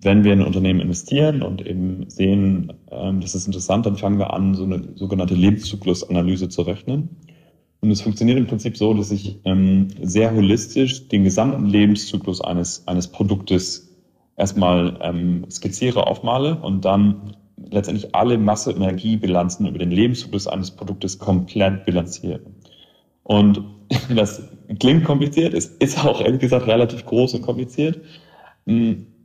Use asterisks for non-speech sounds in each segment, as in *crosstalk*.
wenn wir in ein Unternehmen investieren und eben sehen, ähm, das ist interessant, dann fangen wir an, so eine sogenannte Lebenszyklusanalyse zu rechnen. Und es funktioniert im Prinzip so, dass ich ähm, sehr holistisch den gesamten Lebenszyklus eines, eines Produktes erstmal ähm, skizziere, aufmale und dann letztendlich alle Masse-Energiebilanzen über den Lebenszyklus eines Produktes komplett bilanziere. Und *laughs* das klingt kompliziert, es ist auch ehrlich gesagt relativ groß und kompliziert.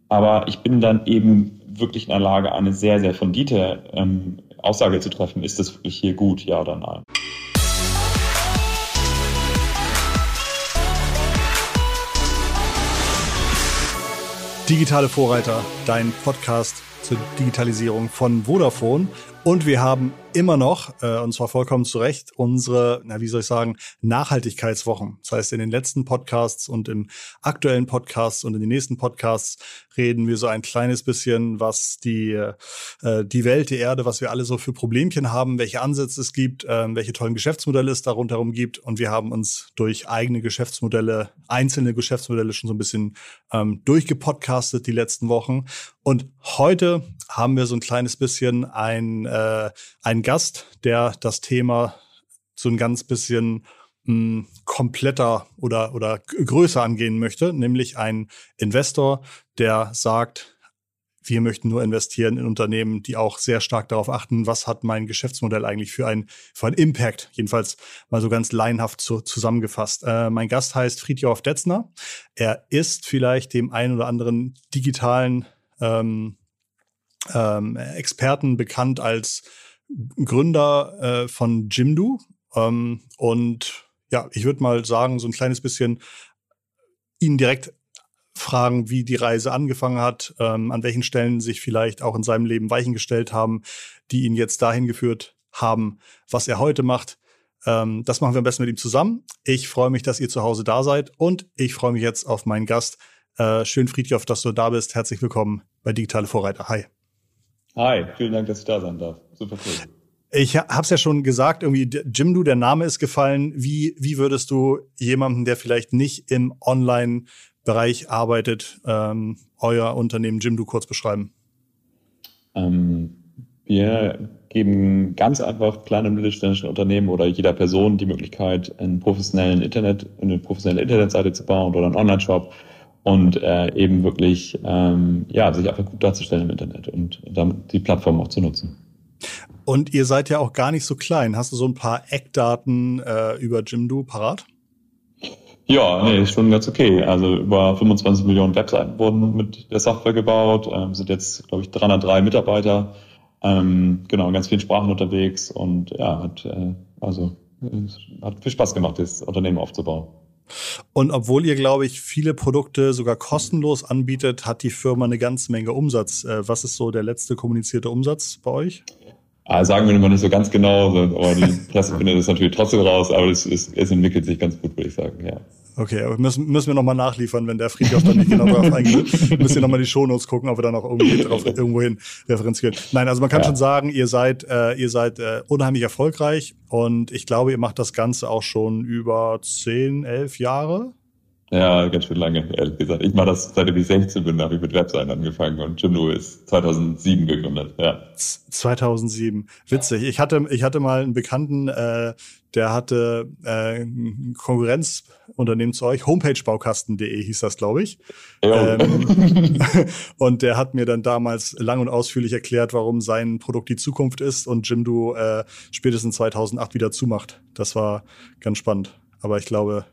Aber ich bin dann eben wirklich in der Lage, eine sehr, sehr fundierte ähm, Aussage zu treffen. Ist das wirklich hier gut, ja oder nein? Digitale Vorreiter, dein Podcast zur Digitalisierung von Vodafone. Und wir haben immer noch, äh, und zwar vollkommen zu Recht, unsere, na, wie soll ich sagen, Nachhaltigkeitswochen. Das heißt, in den letzten Podcasts und im aktuellen Podcast und in den nächsten Podcasts reden wir so ein kleines bisschen, was die, äh, die Welt, die Erde, was wir alle so für Problemchen haben, welche Ansätze es gibt, äh, welche tollen Geschäftsmodelle es darunter gibt. Und wir haben uns durch eigene Geschäftsmodelle, einzelne Geschäftsmodelle schon so ein bisschen ähm, durchgepodcastet die letzten Wochen. Und heute haben wir so ein kleines bisschen ein, äh, ein Gast, der das Thema so ein ganz bisschen mh, hm, kompletter oder, oder größer angehen möchte, nämlich ein Investor, der sagt, wir möchten nur investieren in Unternehmen, die auch sehr stark darauf achten, was hat mein Geschäftsmodell eigentlich für ein für ein Impact. Jedenfalls mal so ganz laienhaft zu, zusammengefasst. Äh, mein Gast heißt Friedjof Detzner. Er ist vielleicht dem einen oder anderen digitalen ähm, ähm, Experten bekannt als Gründer äh, von Jimdo. Ähm, und ja, ich würde mal sagen, so ein kleines bisschen ihn direkt fragen, wie die Reise angefangen hat, ähm, an welchen Stellen sich vielleicht auch in seinem Leben Weichen gestellt haben, die ihn jetzt dahin geführt haben, was er heute macht. Ähm, das machen wir am besten mit ihm zusammen. Ich freue mich, dass ihr zu Hause da seid und ich freue mich jetzt auf meinen Gast. Äh, schön, Friedhof, dass du da bist. Herzlich willkommen bei Digitale Vorreiter. Hi. Hi, vielen Dank, dass ich da sein darf. Super cool. Ich habe es ja schon gesagt, irgendwie Jimdo, der Name ist gefallen. Wie, wie würdest du jemanden, der vielleicht nicht im Online-Bereich arbeitet, ähm, euer Unternehmen Jimdo kurz beschreiben? Ähm, wir geben ganz einfach kleinen mittelständischen Unternehmen oder jeder Person die Möglichkeit, einen professionellen Internet, eine professionelle Internetseite zu bauen oder einen Online-Shop und äh, eben wirklich ähm, ja sich einfach gut darzustellen im Internet und damit die Plattform auch zu nutzen. Und ihr seid ja auch gar nicht so klein. Hast du so ein paar Eckdaten äh, über Jimdo parat? Ja, nee, ist schon ganz okay. Also über 25 Millionen Webseiten wurden mit der Software gebaut, ähm, sind jetzt, glaube ich, 303 Mitarbeiter, ähm, genau, in ganz vielen Sprachen unterwegs und ja, hat äh, also hat viel Spaß gemacht, das Unternehmen aufzubauen. Und obwohl ihr, glaube ich, viele Produkte sogar kostenlos anbietet, hat die Firma eine ganze Menge Umsatz. Äh, was ist so der letzte kommunizierte Umsatz bei euch? Ah, sagen wir nicht so ganz genau, aber die Presse *laughs* findet es natürlich trotzdem raus, aber es, es, es entwickelt sich ganz gut, würde ich sagen, ja. Okay, aber müssen, müssen wir nochmal nachliefern, wenn der Friedhof dann nicht genau darauf *laughs* eingeht. Müssen wir nochmal die Shownotes gucken, ob wir da noch irgendwie *laughs* drauf, irgendwo hin referenzieren. Nein, also man kann ja. schon sagen, ihr seid, äh, ihr seid äh, unheimlich erfolgreich und ich glaube, ihr macht das Ganze auch schon über zehn, elf Jahre. Ja, ganz schön lange, ehrlich gesagt. Ich mache das, seitdem ich 16 bin, habe ich mit Webseiten angefangen und Jimdo ist 2007 gegründet, ja. 2007. Witzig. Ich hatte, ich hatte mal einen Bekannten, äh, der hatte äh, ein Konkurrenzunternehmen zu euch, homepagebaukasten.de hieß das, glaube ich. Ja. Ähm, *laughs* und der hat mir dann damals lang und ausführlich erklärt, warum sein Produkt die Zukunft ist und Jimdo äh, spätestens 2008 wieder zumacht. Das war ganz spannend. Aber ich glaube,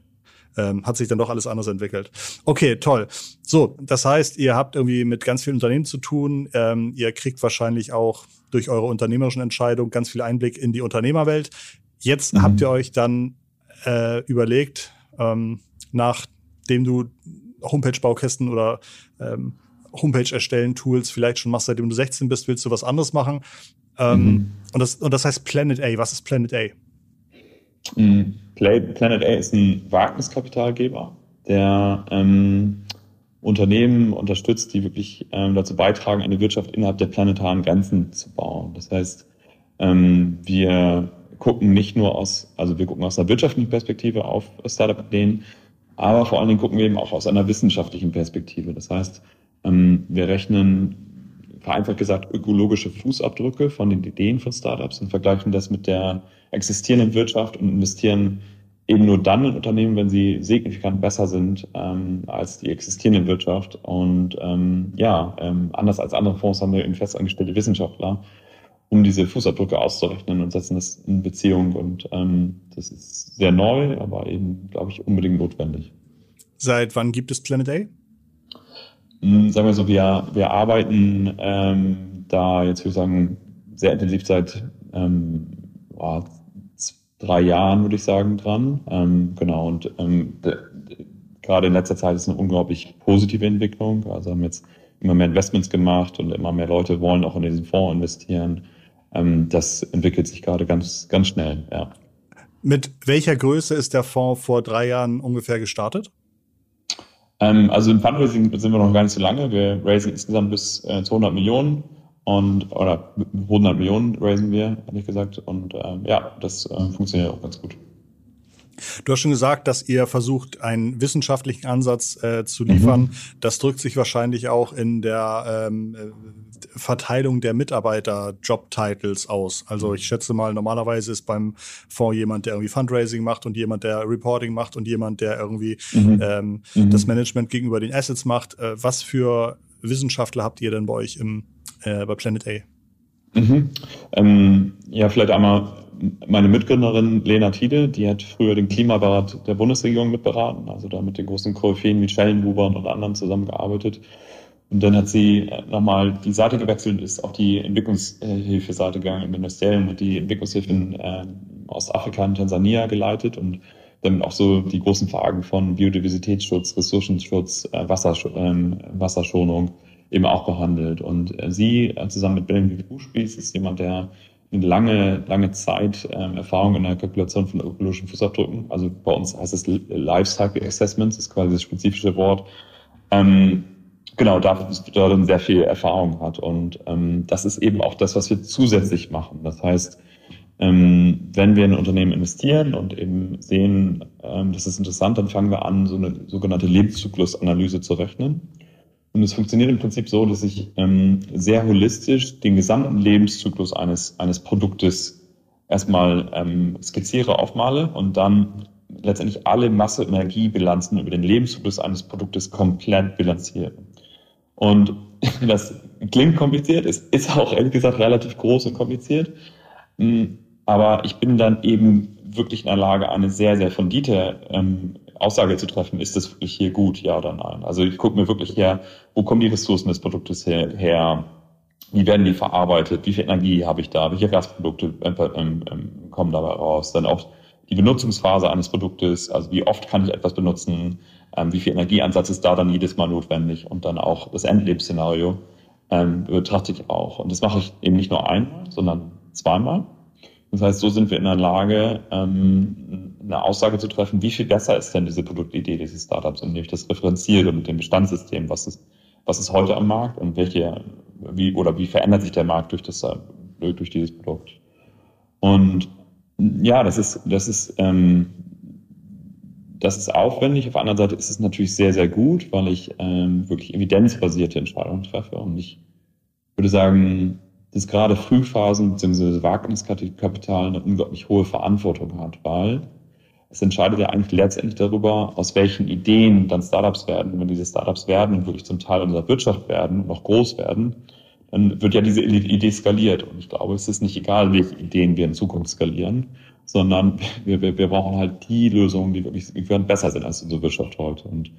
ähm, hat sich dann doch alles anders entwickelt. Okay, toll. So, das heißt, ihr habt irgendwie mit ganz vielen Unternehmen zu tun. Ähm, ihr kriegt wahrscheinlich auch durch eure unternehmerischen Entscheidungen ganz viel Einblick in die Unternehmerwelt. Jetzt mhm. habt ihr euch dann äh, überlegt, ähm, nachdem du Homepage-Baukästen oder ähm, Homepage erstellen Tools vielleicht schon machst, seitdem du 16 bist, willst du was anderes machen. Ähm, mhm. und, das, und das heißt Planet A. Was ist Planet A? Mhm. Planet A ist ein Wagniskapitalgeber, der ähm, Unternehmen unterstützt, die wirklich ähm, dazu beitragen, eine Wirtschaft innerhalb der planetaren Grenzen zu bauen. Das heißt, ähm, wir gucken nicht nur aus, also wir gucken aus einer wirtschaftlichen Perspektive auf Startup-Ideen, aber vor allen Dingen gucken wir eben auch aus einer wissenschaftlichen Perspektive. Das heißt, Ähm, wir rechnen, vereinfacht gesagt, ökologische Fußabdrücke von den Ideen von Startups und vergleichen das mit der existierenden Wirtschaft und investieren eben nur dann in Unternehmen, wenn sie signifikant besser sind ähm, als die existierende Wirtschaft. Und ähm, ja, ähm, anders als andere Fonds haben wir eben festangestellte Wissenschaftler, um diese Fußabdrücke auszurechnen und setzen das in Beziehung. Und ähm, das ist sehr neu, aber eben, glaube ich, unbedingt notwendig. Seit wann gibt es Planet A? Hm, sagen wir so, wir, wir arbeiten ähm, da jetzt würde ich sagen sehr intensiv seit ähm, oh, drei Jahren, würde ich sagen, dran. Ähm, genau, und ähm, gerade in letzter Zeit ist eine unglaublich positive Entwicklung. Also haben jetzt immer mehr Investments gemacht und immer mehr Leute wollen auch in diesen Fonds investieren. Ähm, das entwickelt sich gerade ganz, ganz schnell, ja. Mit welcher Größe ist der Fonds vor drei Jahren ungefähr gestartet? Ähm, also im Fundraising sind wir noch gar nicht so lange. Wir raisen insgesamt bis äh, 200 Millionen und oder 100 Millionen raisen wir, ehrlich gesagt. Und ähm, ja, das äh, funktioniert auch ganz gut. Du hast schon gesagt, dass ihr versucht, einen wissenschaftlichen Ansatz äh, zu liefern. Mhm. Das drückt sich wahrscheinlich auch in der ähm, äh, Verteilung der Mitarbeiter-Job-Titles aus. Also ich schätze mal, normalerweise ist beim Fonds jemand, der irgendwie Fundraising macht und jemand, der Reporting macht und jemand, der irgendwie mhm. Ähm, mhm. das Management gegenüber den Assets macht. Äh, was für Wissenschaftler habt ihr denn bei euch im, äh, bei Planet A? Mhm. Ähm, ja, vielleicht einmal meine Mitgründerin Lena Tiede, die hat früher den Klimarat der Bundesregierung mitberaten, also da mit den großen Koryphäen wie Schellenhuber und anderen zusammengearbeitet. Und dann hat sie nochmal die Seite gewechselt und ist auf die Entwicklungshilfe-Seite gegangen im Ministerium und die Entwicklungshilfe in äh, Ostafrika und Tansania geleitet und dann auch so die großen Fragen von Biodiversitätsschutz, Ressourcenschutz, äh, Wassersch äh, Wasserschonung eben auch behandelt. Und äh, sie äh, zusammen mit Benjamin Buschbies ist jemand, der lange, lange Zeit ähm, Erfahrung in der Kalkulation von ökologischen Fußabdrücken. Also bei uns heißt es Lifecycle Assessments, ist quasi das spezifische Wort. Ähm, genau, da, da sehr viel Erfahrung hat. Und ähm, das ist eben auch das, was wir zusätzlich machen. Das heißt, ähm, wenn wir in ein Unternehmen investieren und eben sehen, ähm, das ist interessant, dann fangen wir an, so eine sogenannte Lebenszyklusanalyse zu rechnen. Und es funktioniert im Prinzip so, dass ich ähm, sehr holistisch den gesamten Lebenszyklus eines, eines Produktes erstmal ähm, skizziere, aufmale und dann letztendlich alle Masse-Energiebilanzen über den Lebenszyklus eines Produktes komplett bilanziere. Und *laughs* das klingt kompliziert, es ist auch ehrlich gesagt relativ groß und kompliziert. Hm, aber ich bin dann eben wirklich in der Lage, eine sehr, sehr fundierte ähm, Aussage zu treffen, ist das wirklich hier gut, ja oder nein. Also ich gucke mir wirklich her, wo kommen die Ressourcen des Produktes her, her wie werden die verarbeitet, wie viel Energie habe ich da, welche Restprodukte ähm, ähm, kommen dabei raus, dann auch die Benutzungsphase eines Produktes, also wie oft kann ich etwas benutzen, ähm, wie viel Energieansatz ist da dann jedes Mal notwendig und dann auch das Endlebensszenario ähm, betrachte ich auch. Und das mache ich eben nicht nur einmal, sondern zweimal. Das heißt, so sind wir in der Lage, ähm, eine Aussage zu treffen, wie viel besser ist denn diese Produktidee dieses Startups, indem ich das referenziere mit dem Bestandssystem, was ist, was ist heute am Markt und welche, wie, oder wie verändert sich der Markt durch das, durch dieses Produkt. Und ja, das ist, das ist, ähm, das ist aufwendig. Auf der anderen Seite ist es natürlich sehr, sehr gut, weil ich ähm, wirklich evidenzbasierte Entscheidungen treffe. Und ich würde sagen, dass gerade Frühphasen bzw. Wagniskapital eine unglaublich hohe Verantwortung hat, weil es entscheidet ja eigentlich letztendlich darüber, aus welchen Ideen dann Startups werden. Wenn diese Startups werden und wirklich zum Teil unserer Wirtschaft werden und auch groß werden, dann wird ja diese Idee skaliert. Und ich glaube, es ist nicht egal, welche Ideen wir in Zukunft skalieren, sondern wir, wir, wir brauchen halt die Lösungen, die wirklich besser sind als unsere Wirtschaft heute. Und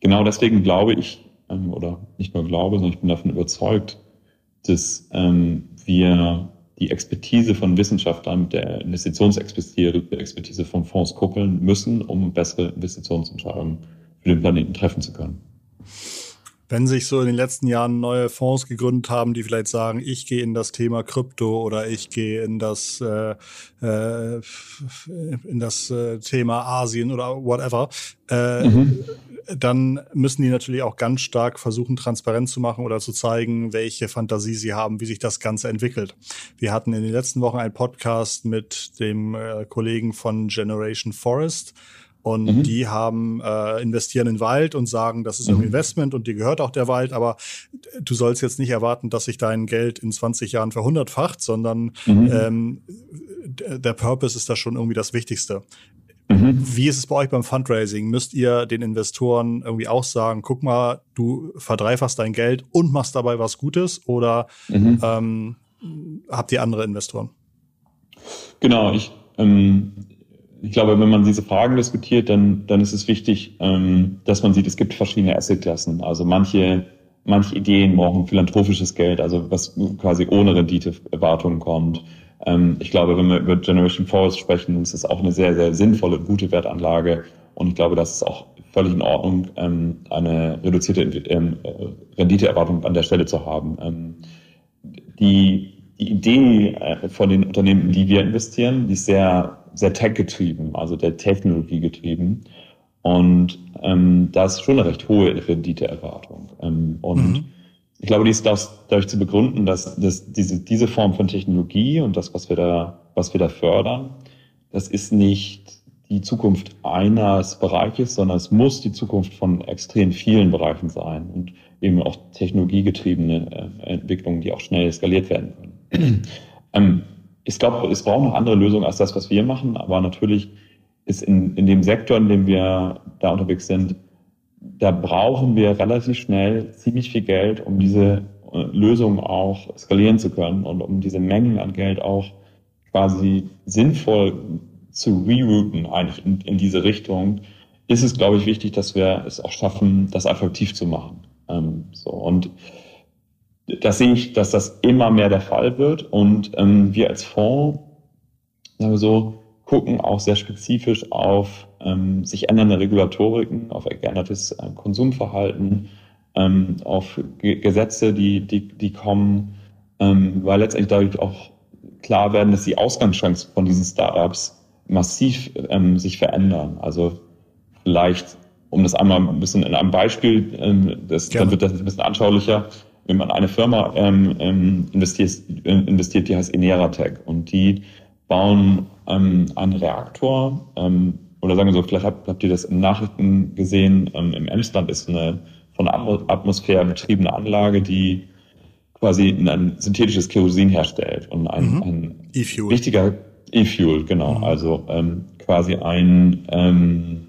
genau deswegen glaube ich, ähm, oder nicht nur glaube, sondern ich bin davon überzeugt, dass ähm, wir die Expertise von Wissenschaftlern mit der Investitionsexpertise von Fonds kuppeln müssen, um bessere Investitionsentscheidungen für den Planeten treffen zu können. Wenn sich so in den letzten Jahren neue Fonds gegründet haben, die vielleicht sagen, ich gehe in das Thema Krypto oder ich gehe in das äh, äh in das äh, Thema Asien oder whatever, äh, mhm dann müssen die natürlich auch ganz stark versuchen, transparent zu machen oder zu zeigen, welche Fantasie sie haben, wie sich das Ganze entwickelt. Wir hatten in den letzten Wochen einen Podcast mit dem äh, Kollegen von Generation Forest. Und mhm. die haben äh, investieren in Wald und sagen, das ist mhm. ein Investment und dir gehört auch der Wald, aber du sollst jetzt nicht erwarten, dass sich dein Geld in 20 Jahren verhundertfacht, sondern mhm. ähm, der Purpose ist da schon irgendwie das Wichtigste. Mhm. Wie ist es bei euch beim Fundraising? Müsst ihr den Investoren irgendwie auch sagen, guck mal, du verdreifachst dein Geld und machst dabei was Gutes oder mhm. ähm, habt ihr andere Investoren? Genau, ich, ähm, ich glaube, wenn man diese Fragen diskutiert, dann, dann ist es wichtig, ähm, dass man sieht, es gibt verschiedene Assetklassen. Also manche, manche Ideen brauchen philanthropisches Geld, also was quasi ohne Renditeerwartungen kommt. Ähm, ich glaube, wenn wir über Generation Forest sprechen, ist das auch eine sehr, sehr sinnvolle, gute Wertanlage. Und ich glaube, das ist auch völlig in Ordnung, ähm, eine reduzierte ähm, Renditeerwartung an der Stelle zu haben. Ähm, die, die Idee äh, von den Unternehmen, in die wir investieren, die ist sehr, sehr tech-getrieben, also der Technologie getrieben. Und ähm, da ist schon eine recht hohe Renditeerwartung. Ähm, und mhm ich glaube, die ist dadurch zu begründen, dass, dass diese, diese Form von Technologie und das, was wir da, was wir da fördern, das ist nicht die Zukunft eines Bereiches, sondern es muss die Zukunft von extrem vielen Bereichen sein und eben auch technologiegetriebene äh, Entwicklungen, die auch schnell skaliert werden können. *clears throat* ähm, ich glaube, es braucht noch andere Lösungen als das, was wir machen, aber natürlich ist in, in dem Sektor, in dem wir da unterwegs sind, da brauchen wir relativ schnell ziemlich viel Geld, um diese äh, Lösung auch skalieren zu können und um diese Mengen an Geld auch quasi sinnvoll zu rerouten eigentlich in, in diese Richtung, ist es, glaube ich, wichtig, dass wir es auch schaffen, das attraktiv zu machen. Ähm, so und das sehe ich, dass das immer mehr der Fall wird. Und ähm, wir als Fonds, sagen wir so, gucken auch sehr spezifisch auf ähm, sich ändernde Regulatoriken, auf geändertes äh, Konsumverhalten, ähm, auf G Gesetze, die, die, die kommen, ähm, weil letztendlich dadurch auch klar werden, dass die Ausgangschancen von diesen Startups massiv ähm, sich verändern. Also vielleicht, um das einmal ein bisschen in einem Beispiel, ähm, das, dann wird das ein bisschen anschaulicher, wenn man eine Firma ähm, ähm, investiert, investiert, die heißt Eneratech und die bauen ähm, einen Reaktor, ähm, oder sagen wir so, vielleicht habt, habt ihr das in Nachrichten gesehen, ähm, im Emsland ist eine von Atmosphäre betriebene Anlage, die quasi ein synthetisches Kerosin herstellt und ein, mhm. ein e wichtiger E-Fuel, genau, mhm. also ähm, quasi ein ähm,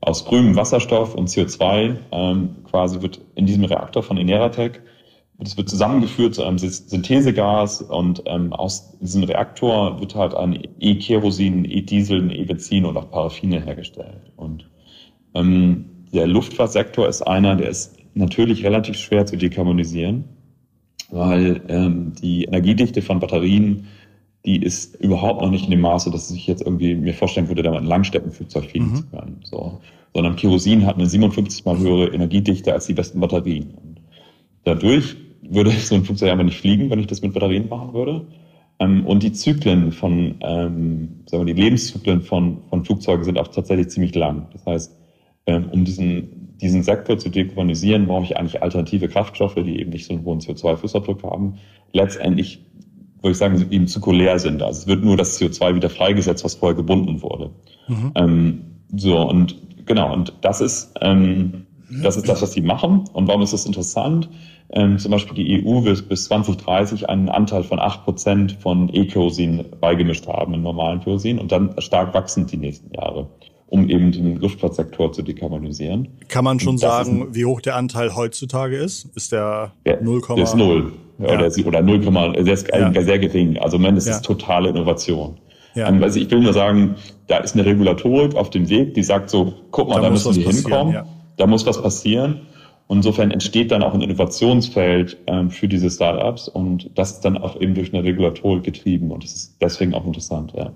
aus grünem Wasserstoff und CO2 ähm, quasi wird in diesem Reaktor von Eneratec das wird zusammengeführt zu einem Synthesegas und ähm, aus diesem Reaktor wird halt ein E-Kerosin, E-Diesel, E-Benzin und auch Paraffine hergestellt. Und ähm, der Luftfahrtsektor ist einer, der ist natürlich relativ schwer zu dekarbonisieren, weil ähm, die Energiedichte von Batterien, die ist überhaupt noch nicht in dem Maße, dass ich jetzt irgendwie mir vorstellen würde, da mal ein Langstreckenflugzeug fliegen mhm. zu können. So. Sondern Kerosin hat eine 57 mal höhere Energiedichte als die besten Batterien. Und dadurch würde so ein Flugzeug aber nicht fliegen, wenn ich das mit Batterien machen würde. Ähm, und die Zyklen von, ähm, sagen wir, die Lebenszyklen von, von Flugzeugen sind auch tatsächlich ziemlich lang. Das heißt, ähm, um diesen, diesen Sektor zu dekarbonisieren, brauche ich eigentlich alternative Kraftstoffe, die eben nicht so einen hohen CO2-Fußabdruck haben. Letztendlich würde ich sagen, eben zirkulär sind. Also es wird nur das CO2 wieder freigesetzt, was vorher gebunden wurde. Mhm. Ähm, so, und genau, und das ist, ähm, das ist das, was sie machen. Und warum ist das interessant? Ähm, zum Beispiel die EU wird bis 2030 einen Anteil von acht Prozent von E-Kerosin beigemischt haben im normalen Kerosin und dann stark wachsend die nächsten Jahre, um eben den Luftfahrtsektor zu dekarbonisieren. Kann man schon sagen, wie hoch der Anteil heutzutage ist? Ist der ja, 0, der ist 0. Ja. Oder, oder 0, der ist ja. sehr gering. Also, man, das ist totale Innovation. Ja. Ähm, also ich will nur sagen, da ist eine Regulatorik auf dem Weg, die sagt so, guck mal, da, da müssen wir hinkommen, ja. Da muss was passieren. Und insofern entsteht dann auch ein Innovationsfeld ähm, für diese Startups und das ist dann auch eben durch eine Regulatorik getrieben und das ist deswegen auch interessant, ja.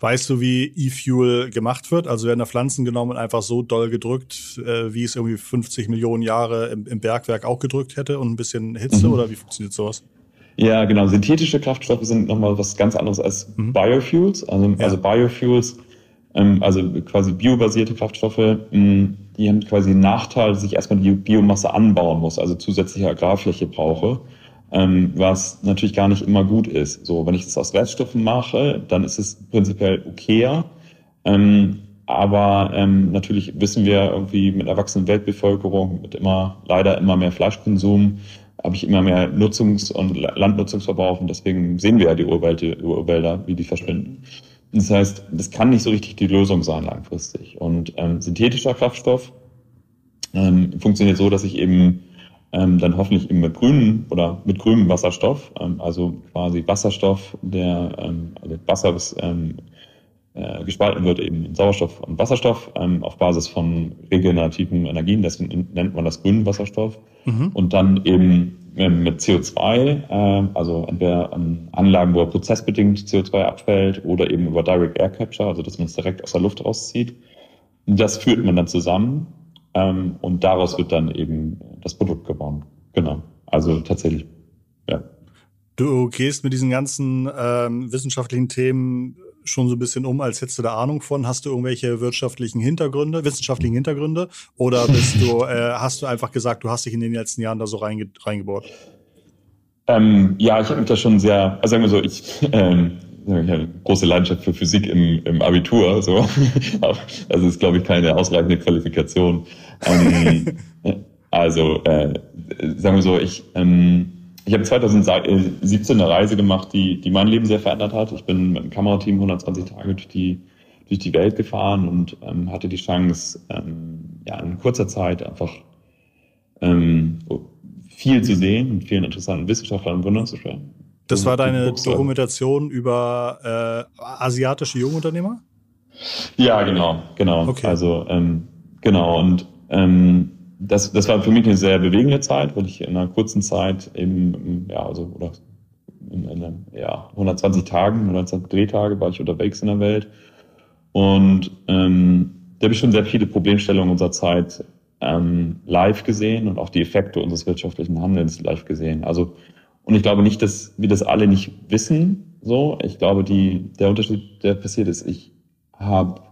Weißt du, wie E-Fuel gemacht wird? Also werden da Pflanzen genommen und einfach so doll gedrückt, äh, wie es irgendwie 50 Millionen Jahre im, im, Bergwerk auch gedrückt hätte und ein bisschen Hitze mhm. oder wie funktioniert sowas? Ja, genau. Synthetische Kraftstoffe sind nochmal was ganz anderes als mhm. Biofuels. Also, ja. also Biofuels ähm, also quasi biobasierte Kraftstoffe, ähm, die haben quasi den Nachteil, dass ich erstmal die Biomasse anbauen muss, also zusätzliche Agrarfläche brauche, ähm, was natürlich gar nicht immer gut ist. So, wenn ich das aus Reststoffen mache, dann ist es prinzipiell okayer. aber ähm, natürlich wissen wir irgendwie mit erwachsenen Weltbevölkerung, mit immer leider immer mehr Fleischkonsum, habe ich immer mehr Nutzungs- und Landnutzungsverbrauch und deswegen sehen wir ja die Urwälder, Urwälder wie die verschwinden. Das heißt, das kann nicht so richtig die Lösung sein langfristig. Und ähm, synthetischer Kraftstoff ähm, funktioniert so, dass ich eben ähm, dann hoffentlich eben mit grünen oder mit grünem Wasserstoff, ähm, also quasi Wasserstoff, der ähm, also Wasser, das ähm, äh, gespalten wird eben in Sauerstoff und Wasserstoff ähm, auf Basis von regenerativen Energien, deswegen nennt man das grünen Wasserstoff. Mhm. Und dann eben ähm, mit CO2, äh, also entweder an Anlagen, wo er prozessbedingt CO2 abfällt oder eben über Direct Air Capture, also dass man es direkt aus der Luft rauszieht. Das führt man dann zusammen ähm, und daraus wird dann eben das Produkt gewonnen. Genau. Also tatsächlich, ja. Du gehst mit diesen ganzen ähm, wissenschaftlichen Themen schon so ein bisschen um, als hättest du da Ahnung von? Hast du irgendwelche wirtschaftlichen Hintergründe, wissenschaftlichen Hintergründe? Oder bist du, *laughs* äh, hast du einfach gesagt, du hast dich in den letzten Jahren da so reinge reingebohrt? Ähm, ja, ich habe mich da schon sehr, also sagen wir so, ich, *laughs* ähm, ich habe eine große Leidenschaft für Physik im, im Abitur, so. *laughs* also ist, glaube ich, keine ausreichende Qualifikation. Ähm, also, äh, sagen wir so, ich, ähm, ich habe 2017 eine Reise gemacht, die, die mein Leben sehr verändert hat. Ich bin mit einem Kamerateam 120 Tage durch die, durch die Welt gefahren und ähm, hatte die Chance, ähm, ja, in kurzer Zeit einfach ähm, viel zu sehen und vielen interessanten Wissenschaftlern und Gründern zu sprechen. Das war deine Dokumentation über äh, asiatische Jungunternehmer? Ja, genau, genau. Okay. Also ähm, genau und ähm, das, das war für mich eine sehr bewegende Zeit, weil ich in einer kurzen Zeit eben, ja, also, oder in, in ja, 120 Tagen, 120 Drehtage war ich unterwegs in der Welt. Und ähm, da habe ich schon sehr viele Problemstellungen unserer Zeit ähm, live gesehen und auch die Effekte unseres wirtschaftlichen Handelns live gesehen. Also, und ich glaube nicht, dass wir das alle nicht wissen. So, ich glaube, die, der Unterschied, der passiert ist, ich habe,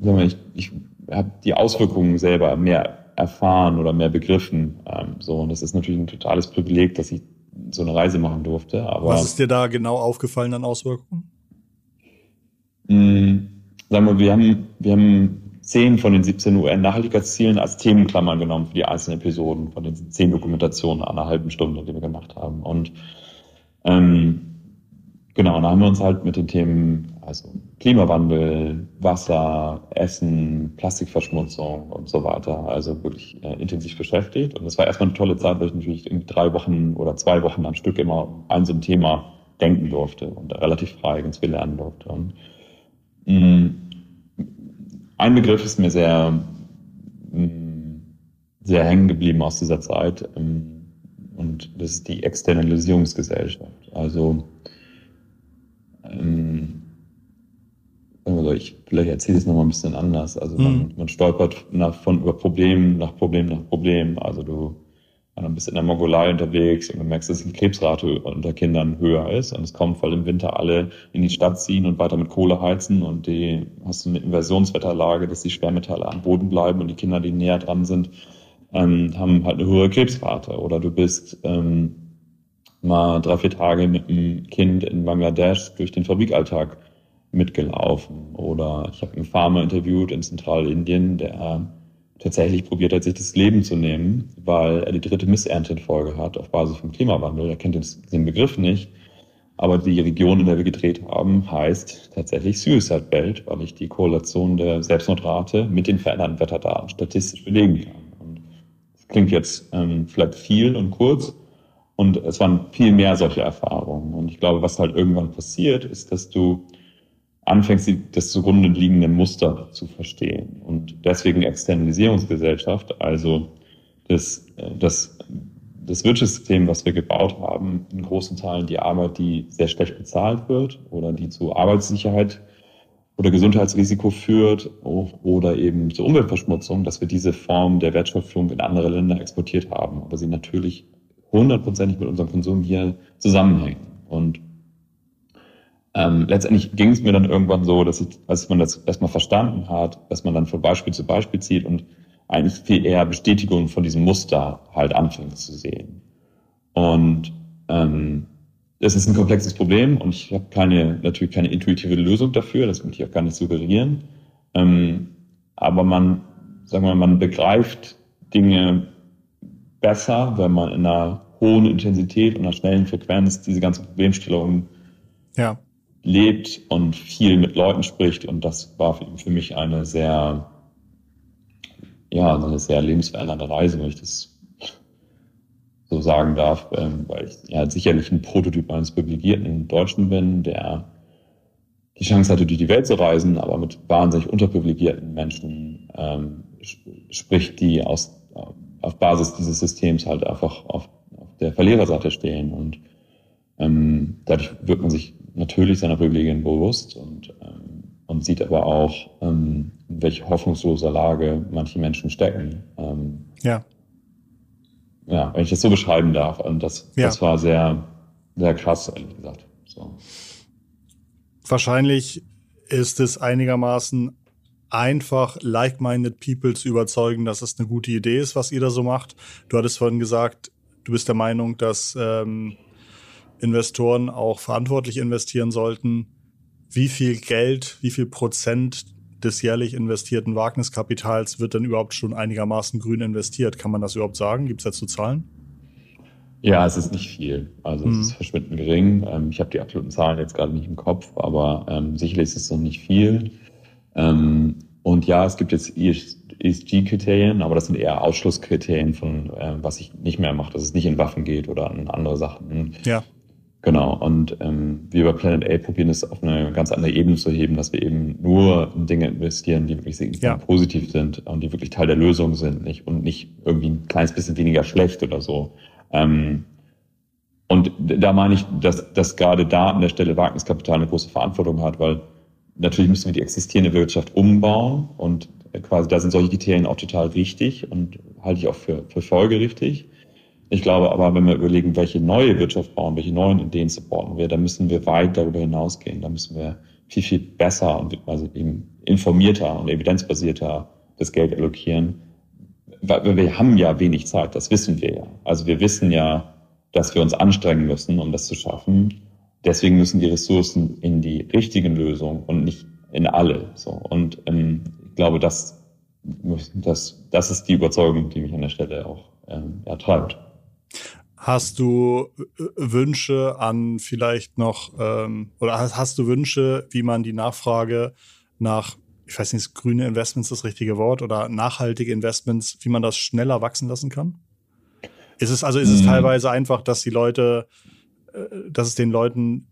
sag mal, ich, ich habe die Auswirkungen selber mehr erfahren oder mehr begriffen. Ähm, so und das ist natürlich ein totales Privileg, dass ich so eine Reise machen durfte. Aber was ist dir da genau aufgefallen an Auswirkungen? Mh, hm, sagen wir, wir haben wir haben zehn von den 17 UN-Nachhaltigkeitszielen als Themenklammern genommen für die einzelnen Episoden von den zehn Dokumentationen einer halben Stunde, die wir gemacht haben. Und ähm, genau, da haben wir uns halt mit den Themen also Klimawandel, Wasser, Essen, Plastikverschmutzung und so weiter. Also wirklich äh, intensiv beschäftigt. Und das war erstmal eine tolle Zeit, weil ich natürlich irgendwie drei Wochen oder zwei Wochen am Stück immer ein so ein Thema denken durfte und relativ frei ganz viel lernen durfte. Und, mh, mm, ein Begriff ist mir sehr, mh, mm, sehr hängen geblieben aus dieser Zeit. Ähm, und das ist die Externalisierungsgesellschaft. Also ähm, also ich, vielleicht erzähle ich es nochmal ein bisschen anders. Also man, mhm. man stolpert nach, von über Problem nach Problem nach Problem. Also du dann bist in der Mongolei unterwegs und du merkst, dass die Krebsrate unter Kindern höher ist und es kommt, weil im Winter alle in die Stadt ziehen und weiter mit Kohle heizen und die hast du eine Inversionswetterlage, dass die Schwermetalle am Boden bleiben und die Kinder, die näher dran sind, ähm, haben halt eine höhere Krebsrate. Oder du bist ähm, mal drei, vier Tage mit einem Kind in Bangladesch durch den Fabrikalltag mitgelaufen. Oder ich habe einen Farmer interviewt in Zentralindien, der tatsächlich probiert hat, sich das Leben zu nehmen, weil er die dritte Missernte in Folge hat auf Basis vom Klimawandel. Er kennt den Begriff nicht. Aber die Region, in der wir gedreht haben, heißt tatsächlich Suicide Belt, weil ich die Korrelation der Selbstmordrate mit den veränderten Wetterdaten statistisch belegen kann. Und das klingt jetzt ähm, vielleicht viel und kurz. Und es waren viel mehr solche Erfahrungen. Und ich glaube, was halt irgendwann passiert, ist, dass du anfängst, das zugrunde liegende Muster zu verstehen. Und deswegen Externalisierungsgesellschaft, also das, das, das Wirtschaftssystem, was wir gebaut haben, in großen Teilen die Arbeit, die sehr schlecht bezahlt wird oder die zu Arbeitssicherheit oder Gesundheitsrisiko führt oder eben zur Umweltverschmutzung, dass wir diese Form der Wertschöpfung in andere Länder exportiert haben, aber sie natürlich hundertprozentig mit unserem Konsum hier zusammenhängen. Und ähm, letztendlich ging es mir dann irgendwann so, dass ich, als man das erstmal verstanden hat, dass man dann von Beispiel zu Beispiel zieht und eigentlich viel eher Bestätigung von diesem Muster halt anfängt zu sehen. Und ähm, es ist ein komplexes Problem und ich habe keine, natürlich keine intuitive Lösung dafür, das möchte ich auch gar nicht suggerieren. Ähm, aber man, sagen wir mal, man begreift Dinge besser, wenn man in einer hohen Intensität und einer schnellen Frequenz diese ganzen Problemstellungen ja. Lebt und viel mit Leuten spricht. Und das war für mich eine sehr, ja, eine sehr lebensverändernde Reise, wenn ich das so sagen darf, ähm, weil ich ja sicherlich ein Prototyp eines privilegierten Deutschen bin, der die Chance hatte, durch die Welt zu reisen, aber mit wahnsinnig unterprivilegierten Menschen ähm, spricht, die aus, auf Basis dieses Systems halt einfach auf, auf der Verliererseite stehen. Und ähm, dadurch wird man sich natürlich seiner Privilegien bewusst und, ähm, und sieht aber auch, ähm, in welche hoffnungslose Lage manche Menschen stecken. Ähm, ja ja, wenn ich das so beschreiben darf. Und das, ja. das war sehr, sehr krass, ehrlich gesagt. So. Wahrscheinlich ist es einigermaßen einfach, like-minded people zu überzeugen, dass es eine gute Idee ist, was ihr da so macht. Du hattest vorhin gesagt, du bist der Meinung, dass ähm, Investoren auch verantwortlich investieren sollten. Wie viel Geld, wie viel Prozent des jährlich investierten Wagniskapitals wird dann überhaupt schon einigermaßen grün investiert? Kann man das überhaupt sagen? Gibt es dazu Zahlen? Ja, es ist nicht viel. Also mhm. es ist verschwindend gering. Ähm, ich habe die absoluten Zahlen jetzt gerade nicht im Kopf, aber ähm, sicherlich ist es noch nicht viel. Ähm, und ja, es gibt jetzt ESG-Kriterien, aber das sind eher Ausschlusskriterien von, äh, was ich nicht mehr mache, dass es nicht in Waffen geht oder an andere Sachen. Ja. Genau, und ähm, wir bei Planet A probieren es auf eine ganz andere Ebene zu heben, dass wir eben nur in Dinge investieren, die wirklich ja. positiv sind und die wirklich Teil der Lösung sind nicht, und nicht irgendwie ein kleines bisschen weniger schlecht oder so. Ähm, und da meine ich, dass, dass gerade da an der Stelle Wagniskapital eine große Verantwortung hat, weil natürlich müssen wir die existierende Wirtschaft umbauen und quasi da sind solche Kriterien auch total wichtig und halte ich auch für, für folgerichtig. Ich glaube aber, wenn wir überlegen, welche neue Wirtschaft bauen, welche neuen Ideen supporten wir, dann müssen wir weit darüber hinausgehen. Da müssen wir viel, viel besser und also eben informierter und evidenzbasierter das Geld allokieren. Weil wir haben ja wenig Zeit, das wissen wir ja. Also wir wissen ja, dass wir uns anstrengen müssen, um das zu schaffen. Deswegen müssen die Ressourcen in die richtigen Lösungen und nicht in alle. So. Und ähm, ich glaube, das, das, das ist die Überzeugung, die mich an der Stelle auch ähm, ja, treibt. Hast du äh, Wünsche an vielleicht noch, ähm, oder hast, hast du Wünsche, wie man die Nachfrage nach, ich weiß nicht, ist grüne Investments das richtige Wort, oder nachhaltige Investments, wie man das schneller wachsen lassen kann? Ist es, also ist es mhm. teilweise einfach, dass die Leute, äh, dass es den Leuten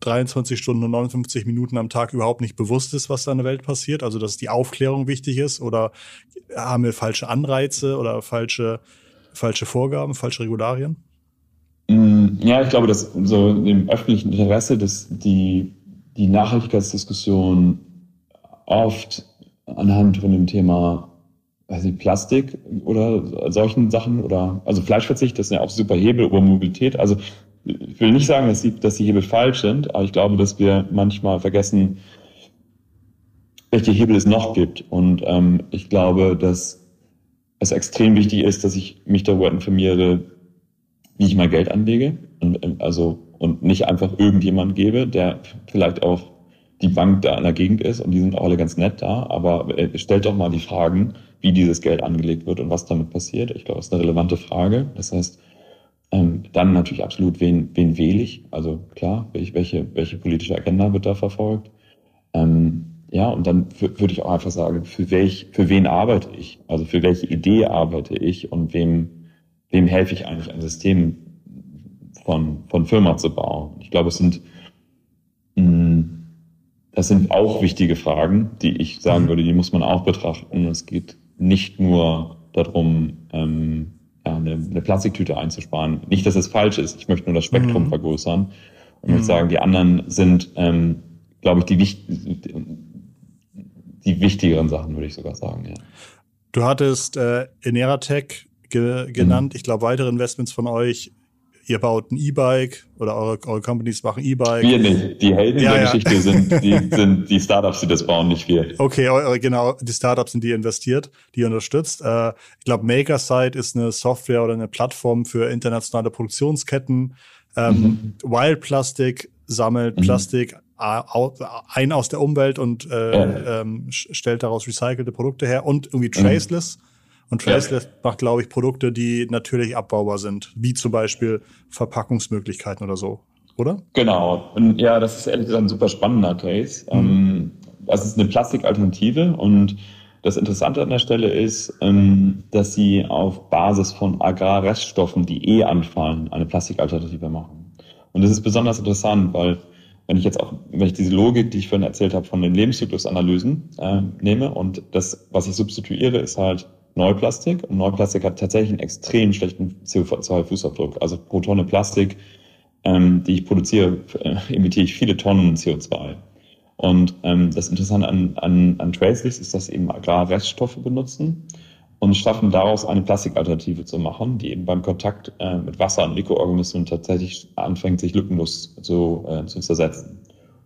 23 Stunden und 59 Minuten am Tag überhaupt nicht bewusst ist, was da in der Welt passiert? Also, dass die Aufklärung wichtig ist oder haben wir falsche Anreize oder falsche falsche Vorgaben, falsche Regularien? Mm, ja, ich glaube, dass so im öffentlichen Interesse, dass die, die Nachhaltigkeitsdiskussion oft anhand von dem Thema weiß ich, Plastik oder solchen Sachen oder also Fleischverzicht, das sind ja auch super Hebel über Mobilität. Also ich will nicht sagen, dass die, dass die Hebel falsch sind, aber ich glaube, dass wir manchmal vergessen, welche Hebel es noch gibt. Und ähm, ich glaube, dass es extrem wichtig ist, dass ich mich darüber informiere, wie ich mein Geld anlege. Und, ähm, also, und nicht einfach irgendjemand gebe, der vielleicht auch die Bank da in der Gegend ist und die sind auch alle ganz nett da, aber äh, stellt doch mal die Fragen, wie dieses Geld angelegt wird und was damit passiert. Ich glaube, das ist eine relevante Frage. Das heißt, ähm, dann natürlich absolut, wen, wen wähle ich? Also klar, welche, welche politische Agenda wird da verfolgt? Ähm, ja, und dann würde ich auch einfach sagen, für welch, für wen arbeite ich? Also für welche Idee arbeite ich und wem, wem helfe ich eigentlich ein System von, von Firma zu bauen? Ich glaube, es sind, mm, das sind auch wichtige Fragen, die ich sagen mhm. würde, die muss man auch betrachten. Es geht nicht nur darum, ähm, ja, eine, eine Plastiktüte einzusparen. Nicht, dass es falsch ist. Ich möchte nur das Spektrum mhm. vergrößern und mhm. sagen, die anderen sind, ähm, glaube ich, die wichtigen die wichtigeren Sachen, würde ich sogar sagen, ja. Du hattest äh, Eneratech ge genannt. Mhm. Ich glaube, weitere Investments von euch ihr baut ein E-Bike oder eure, eure Companies machen E-Bike. Wir nicht. Die Helden ja, der ja. Geschichte sind die, *laughs* sind die Startups, die das bauen, nicht wir. Okay, eure, genau, die Startups sind die investiert, die ihr unterstützt. Äh, ich glaube, Makersite ist eine Software oder eine Plattform für internationale Produktionsketten. Ähm, mhm. Wild Plastic sammelt mhm. Plastik ein aus der Umwelt und äh, ähm, stellt daraus recycelte Produkte her und irgendwie mhm. Traceless. Mhm. Und Traceless ja. macht, glaube ich, Produkte, die natürlich abbaubar sind, wie zum Beispiel Verpackungsmöglichkeiten oder so, oder? Genau. Und ja, das ist ehrlich gesagt ein super spannender Case. Mhm. Ähm, das ist eine Plastikalternative und das Interessante an der Stelle ist, ähm, dass sie auf Basis von Agrarreststoffen, die eh anfallen, eine Plastikalternative machen. Und das ist besonders interessant, weil wenn ich jetzt auch, wenn ich diese Logik, die ich vorhin erzählt habe, von den Lebenszyklusanalysen äh, nehme und das, was ich substituiere, ist halt Neuplastik. Und Neuplastik hat tatsächlich einen extrem schlechten CO2-Fußabdruck. Also pro Tonne Plastik, ähm, die ich produziere, äh, emitiere ich viele Tonnen CO2. Und ähm, das Interessante an, an, an Traceless ist, dass eben Agrarreststoffe benutzen und schaffen daraus eine Plastikalternative zu machen, die eben beim Kontakt äh, mit Wasser und Mikroorganismen tatsächlich anfängt, sich lückenlos zu, äh, zu zersetzen.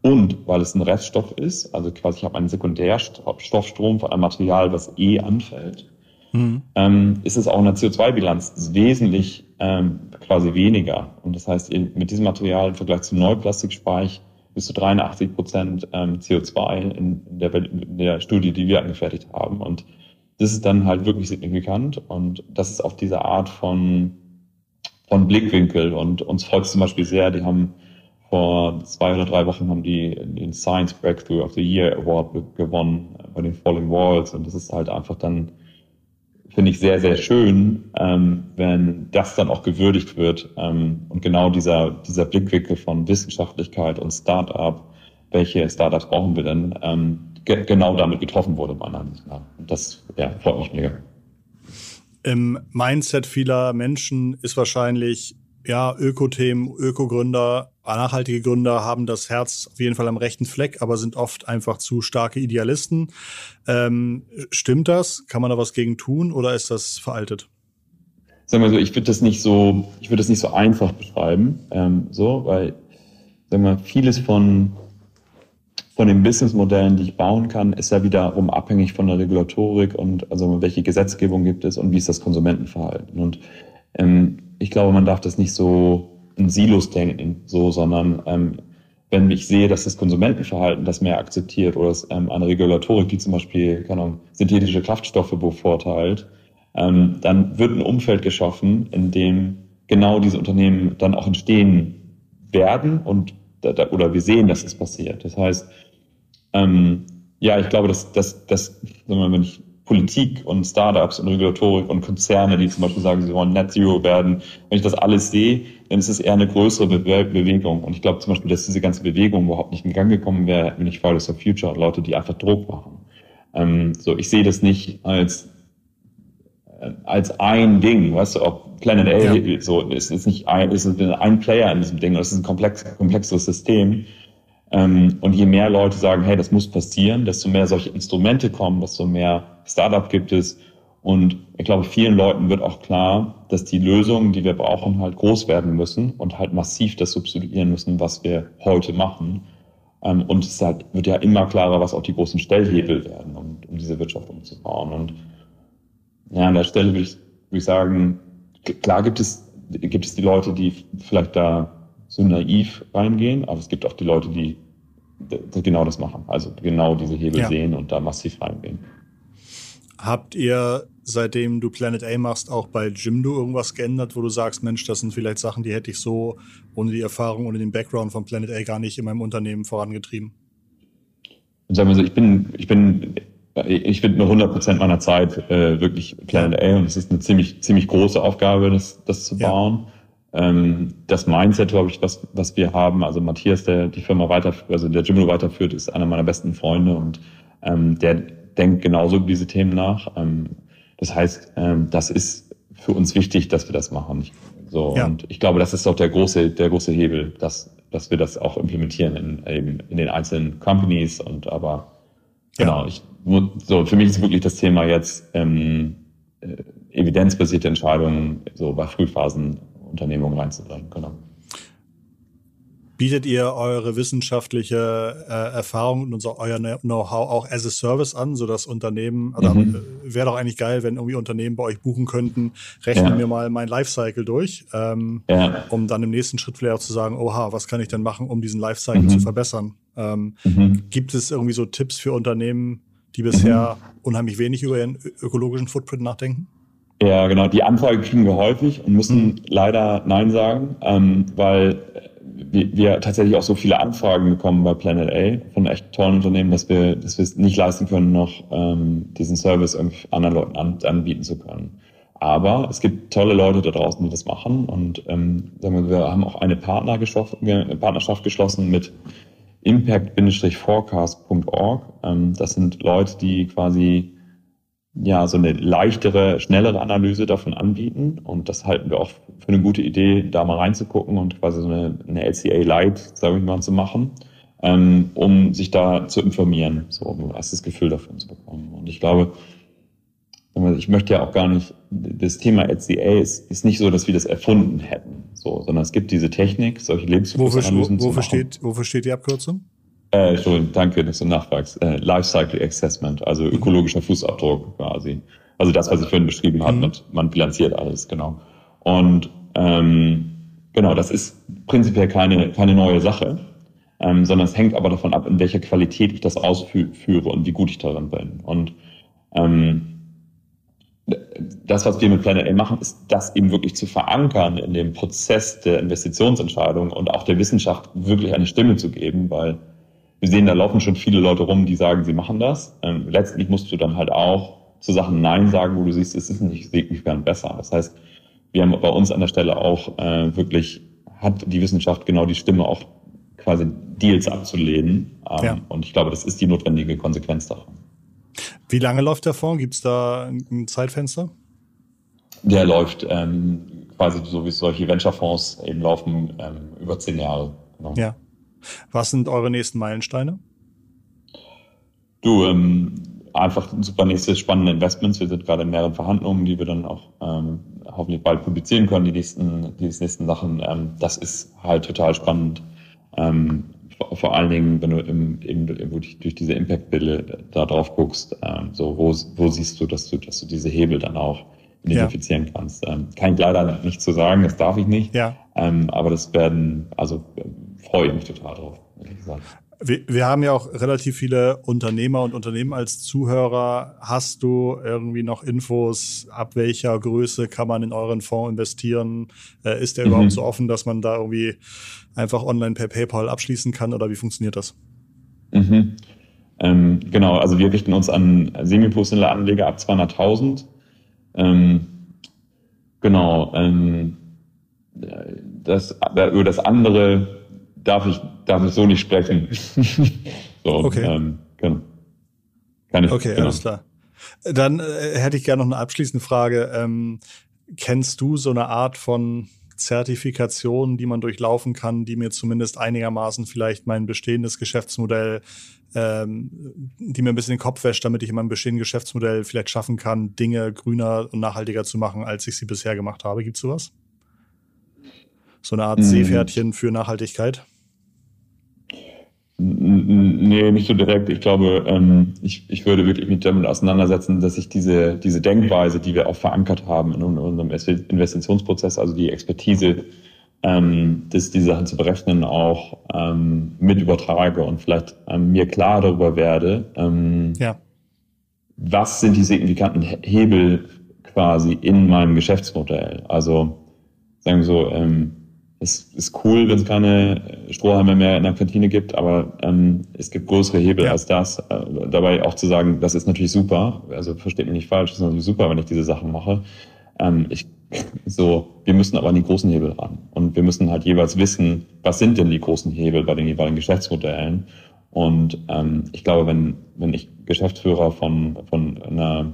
Und weil es ein Reststoff ist, also quasi ich habe einen Sekundärstoffstrom von einem Material, was eh anfällt, mhm. ähm, ist es auch in der CO2-Bilanz wesentlich ähm, quasi weniger. Und das heißt, mit diesem Material im Vergleich zu Neuplastik spare ich bis zu 83 Prozent ähm, CO2 in, in, der, in der Studie, die wir angefertigt haben. Und das ist dann halt wirklich signifikant. Und das ist auf diese Art von, von Blickwinkel. Und uns freut es zum Beispiel sehr, die haben vor zwei oder drei Wochen haben die den Science Breakthrough of the Year Award gewonnen bei den Falling Walls. Und das ist halt einfach dann finde ich sehr, sehr schön, ähm, wenn das dann auch gewürdigt wird ähm, und genau dieser, dieser Blickwinkel von Wissenschaftlichkeit und Start-up, welche Startups brauchen wir denn, ähm, ge genau damit getroffen wurde, meiner Meinung nach. Das ja, freut mich mega. Im Mindset vieler Menschen ist wahrscheinlich ja, Ökothemen, Ökogründer, nachhaltige Gründer haben das Herz auf jeden Fall am rechten Fleck, aber sind oft einfach zu starke Idealisten. Ähm, stimmt das? Kann man da was gegen tun oder ist das veraltet? Sagen wir so, ich würde das nicht so, ich würde das nicht so einfach beschreiben, ähm, so, weil, sagen wir, vieles von von den Businessmodellen, die ich bauen kann, ist ja wiederum abhängig von der Regulatorik und also welche Gesetzgebung gibt es und wie ist das Konsumentenverhalten. Und ähm, ich glaube, man darf das nicht so in Silos denken, so, sondern ähm, wenn ich sehe, dass das Konsumentenverhalten das mehr akzeptiert oder es, ähm, eine Regulatorik, die zum Beispiel keine Ahnung, synthetische Kraftstoffe bevorteilt, ähm, dann wird ein Umfeld geschaffen, in dem genau diese Unternehmen dann auch entstehen werden und da, da, oder wir sehen, dass es passiert. Das heißt, ähm, ja, ich glaube, dass, dass, dass wenn ich Politik und Startups und Regulatorik und Konzerne, die zum Beispiel sagen, sie wollen Net Zero werden. Wenn ich das alles sehe, dann ist es eher eine größere Be Bewegung. Und ich glaube zum Beispiel, dass diese ganze Bewegung überhaupt nicht in Gang gekommen wäre, wenn ich Fridays for Future und Leute, die einfach Druck machen. Ähm, so, ich sehe das nicht als als ein Ding, weißt du, ob Planet A ja. so es ist nicht ein, ist ein Player in diesem Ding, es ist ein komplex, komplexes System. Ähm, und je mehr Leute sagen, hey, das muss passieren, desto mehr solche Instrumente kommen, desto mehr Startup gibt es. Und ich glaube, vielen Leuten wird auch klar, dass die Lösungen, die wir brauchen, halt groß werden müssen und halt massiv das substituieren müssen, was wir heute machen. Ähm, und es halt, wird ja immer klarer, was auch die großen Stellhebel werden, um, um diese Wirtschaft umzubauen. Und ja, an der Stelle würde ich, würde ich sagen, klar gibt es, gibt es die Leute, die vielleicht da so naiv reingehen, aber es gibt auch die Leute, die genau das machen, also genau diese Hebel ja. sehen und da massiv reingehen. Habt ihr, seitdem du Planet A machst, auch bei Jimdo irgendwas geändert, wo du sagst, Mensch, das sind vielleicht Sachen, die hätte ich so ohne die Erfahrung, ohne den Background von Planet A gar nicht in meinem Unternehmen vorangetrieben? Sagen wir so, ich bin, ich bin, ich bin nur 100 Prozent meiner Zeit äh, wirklich Planet A und es ist eine ziemlich, ziemlich große Aufgabe, das, das zu bauen. Ja ähm, das Mindset, glaube ich, was, was wir haben, also Matthias, der die Firma weiter, also der Jimdo weiterführt, ist einer meiner besten Freunde und ähm, der denkt genauso über diese Themen nach. Ähm, das heißt, ähm, das ist für uns wichtig, dass wir das machen. So, ja. und ich glaube, das ist doch der große, der große Hebel, dass, dass wir das auch implementieren in, eben in den einzelnen Companies und aber genau, ja. ich, so, für mich ist wirklich das Thema jetzt ähm, äh, evidenzbasierte Entscheidungen so bei Frühphasen Unternehmung reinzubringen. Genau. Bietet ihr eure wissenschaftliche äh, Erfahrung und unser, euer Know-how auch as a Service an, sodass Unternehmen, oder mhm. Wäre doch eigentlich geil, wenn irgendwie Unternehmen bei euch buchen könnten, rechnen ja. wir mal mein Lifecycle durch, ähm, ja. um dann im nächsten Schritt vielleicht auch zu sagen, oha, was kann ich denn machen, um diesen Lifecycle mhm. zu verbessern? Ähm, mhm. Gibt es irgendwie so Tipps für Unternehmen, die bisher mhm. unheimlich wenig über ihren ökologischen Footprint nachdenken? Ja, genau. Die Anfrage kriegen wir häufig und müssen mhm. leider Nein sagen, ähm, weil wir, wir tatsächlich auch so viele Anfragen bekommen bei Planet A von echt tollen Unternehmen, dass wir, dass wir es nicht leisten können, noch ähm, diesen Service irgendwie anderen Leuten an, anbieten zu können. Aber es gibt tolle Leute da draußen, die das machen und ähm, sagen wir, wir haben auch eine Partner Partnerschaft geschlossen mit impact-forecast.org. Ähm, das sind Leute, die quasi ja, so eine leichtere, schnellere Analyse davon anbieten. Und das halten wir auch für eine gute Idee, da mal reinzugucken und quasi so eine, eine LCA Light, sage ich mal, zu machen, ähm, um sich da zu informieren, so um erst das Gefühl davon zu bekommen. Und ich glaube, ich möchte ja auch gar nicht, das Thema LCA ist, ist nicht so, dass wir das erfunden hätten, so, sondern es gibt diese Technik, solche Lebenszyklusanalysen wofür, wofür steht, wofür steht die Abkürzung? Äh, Entschuldigung, danke, dass du nachfragst. Äh, Lifecycle Assessment, also mhm. ökologischer Fußabdruck quasi. Also das, was ich vorhin beschrieben habe, mhm. man bilanziert alles, genau. Und ähm, genau, das ist prinzipiell keine, keine neue Sache, ähm, sondern es hängt aber davon ab, in welcher Qualität ich das ausführe und wie gut ich darin bin. Und ähm, das, was wir mit Planet A machen, ist das eben wirklich zu verankern in dem Prozess der Investitionsentscheidung und auch der Wissenschaft wirklich eine Stimme zu geben, weil wir sehen, da laufen schon viele Leute rum, die sagen, sie machen das. Ähm, letztendlich musst du dann halt auch zu Sachen Nein sagen, wo du siehst, es ist nicht signifikant besser. Das heißt, wir haben bei uns an der Stelle auch äh, wirklich, hat die Wissenschaft genau die Stimme auch quasi Deals abzulehnen. Ähm, ja. Und ich glaube, das ist die notwendige Konsequenz davon. Wie lange läuft der Fonds? Gibt es da ein Zeitfenster? Der läuft ähm, quasi so wie solche Venture-Fonds eben laufen ähm, über zehn Jahre. Genau. Ja. Was sind eure nächsten Meilensteine? Du, ähm, einfach super nächste spannende Investments. Wir sind gerade in mehreren Verhandlungen, die wir dann auch ähm, hoffentlich bald publizieren können, die nächsten, die nächsten Sachen. Ähm, das ist halt total spannend. Ähm, vor, allen Dingen, wenn du im, eben durch, durch diese Impact-Bilder da drauf guckst, ähm, so wo, wo siehst du, dass du, dass du diese Hebel dann auch identifizieren ja. kannst. Ähm, kann ich leider nicht zu sagen, das darf ich nicht. Ja. Ähm, aber das werden, also freue ich mich total drauf, ehrlich gesagt. Wir, wir haben ja auch relativ viele Unternehmer und Unternehmen als Zuhörer. Hast du irgendwie noch Infos, ab welcher Größe kann man in euren Fonds investieren? Äh, ist der mhm. überhaupt so offen, dass man da irgendwie einfach online per PayPal abschließen kann oder wie funktioniert das? Mhm. Ähm, genau, also wir richten uns an semi-professionelle Anleger ab 200.000. Ähm, genau, ähm, das, über das andere darf ich, darf ich so nicht sprechen. *laughs* so, okay. Ähm, genau. Kann ich, okay, genau. alles klar. Dann äh, hätte ich gerne noch eine abschließende Frage. Ähm, kennst du so eine Art von Zertifikation, die man durchlaufen kann, die mir zumindest einigermaßen vielleicht mein bestehendes Geschäftsmodell, ähm, die mir ein bisschen den Kopf wäscht, damit ich in meinem bestehenden Geschäftsmodell vielleicht schaffen kann, Dinge grüner und nachhaltiger zu machen, als ich sie bisher gemacht habe. Gibt es sowas? So eine Art mhm. Seepferdchen für Nachhaltigkeit? Nee, nicht so direkt. Ich glaube, ähm, ich, ich würde wirklich mich damit auseinandersetzen, dass ich diese, diese Denkweise, die wir auch verankert haben in unserem Investitionsprozess, also die Expertise, ähm, das, die Sachen zu berechnen, auch ähm, mit übertrage und vielleicht ähm, mir klar darüber werde, ähm, ja. was sind die signifikanten Hebel quasi in meinem Geschäftsmodell. Also sagen wir so, ähm, es ist cool, wenn es keine Strohhalme mehr in der Kantine gibt, aber ähm, es gibt größere Hebel ja. als das. Äh, dabei auch zu sagen, das ist natürlich super, also versteht mich nicht falsch, das ist natürlich super, wenn ich diese Sachen mache. Ähm, ich, so, wir müssen aber an die großen Hebel ran. Und wir müssen halt jeweils wissen, was sind denn die großen Hebel bei den jeweiligen Geschäftsmodellen. Und ähm, ich glaube, wenn, wenn ich Geschäftsführer von, von, einer,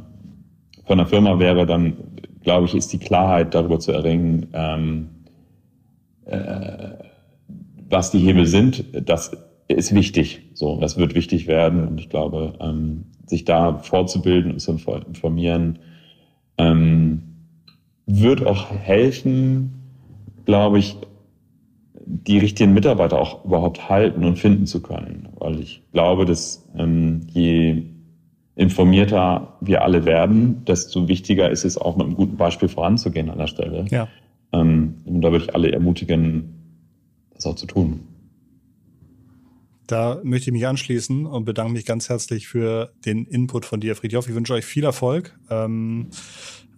von einer Firma wäre, dann glaube ich, ist die Klarheit darüber zu erringen, ähm, äh, was die Hebel sind, das ist wichtig. So, das wird wichtig werden und ich glaube, ähm, sich da fortzubilden und zu informieren, ähm, wird auch helfen, glaube ich, die richtigen Mitarbeiter auch überhaupt halten und finden zu können. Weil ich glaube, dass ähm, je informierter wir alle werden, desto wichtiger ist es auch mit einem guten Beispiel voranzugehen an der Stelle. Ja. Ähm, und da würde ich alle ermutigen, das auch zu tun. Da möchte ich mich anschließen und bedanke mich ganz herzlich für den Input von dir, Friedhof. Ich wünsche euch viel Erfolg, ähm,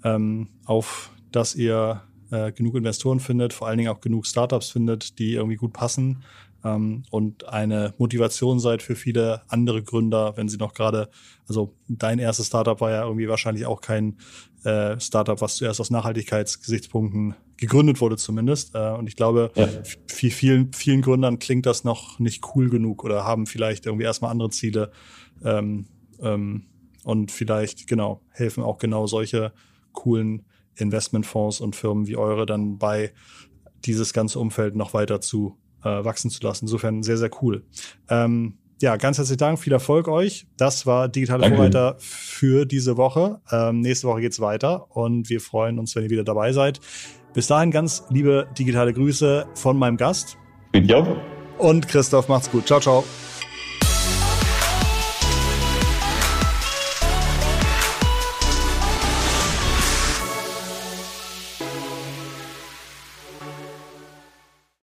ähm, auf dass ihr äh, genug Investoren findet, vor allen Dingen auch genug Startups findet, die irgendwie gut passen ähm, und eine Motivation seid für viele andere Gründer, wenn sie noch gerade, also dein erstes Startup war ja irgendwie wahrscheinlich auch kein äh, Startup, was zuerst aus Nachhaltigkeitsgesichtspunkten gegründet wurde zumindest. Äh, und ich glaube, ja. vielen, vielen Gründern klingt das noch nicht cool genug oder haben vielleicht irgendwie erstmal andere Ziele. Ähm, ähm, und vielleicht, genau, helfen auch genau solche coolen Investmentfonds und Firmen wie eure dann bei dieses ganze Umfeld noch weiter zu äh, wachsen zu lassen. Insofern sehr, sehr cool. Ähm, ja, ganz herzlichen Dank, viel Erfolg euch. Das war Digitale Danke. Vorreiter für diese Woche. Ähm, nächste Woche geht's weiter und wir freuen uns, wenn ihr wieder dabei seid. Bis dahin ganz liebe digitale Grüße von meinem Gast. Ja. Und Christoph, macht's gut. Ciao, ciao.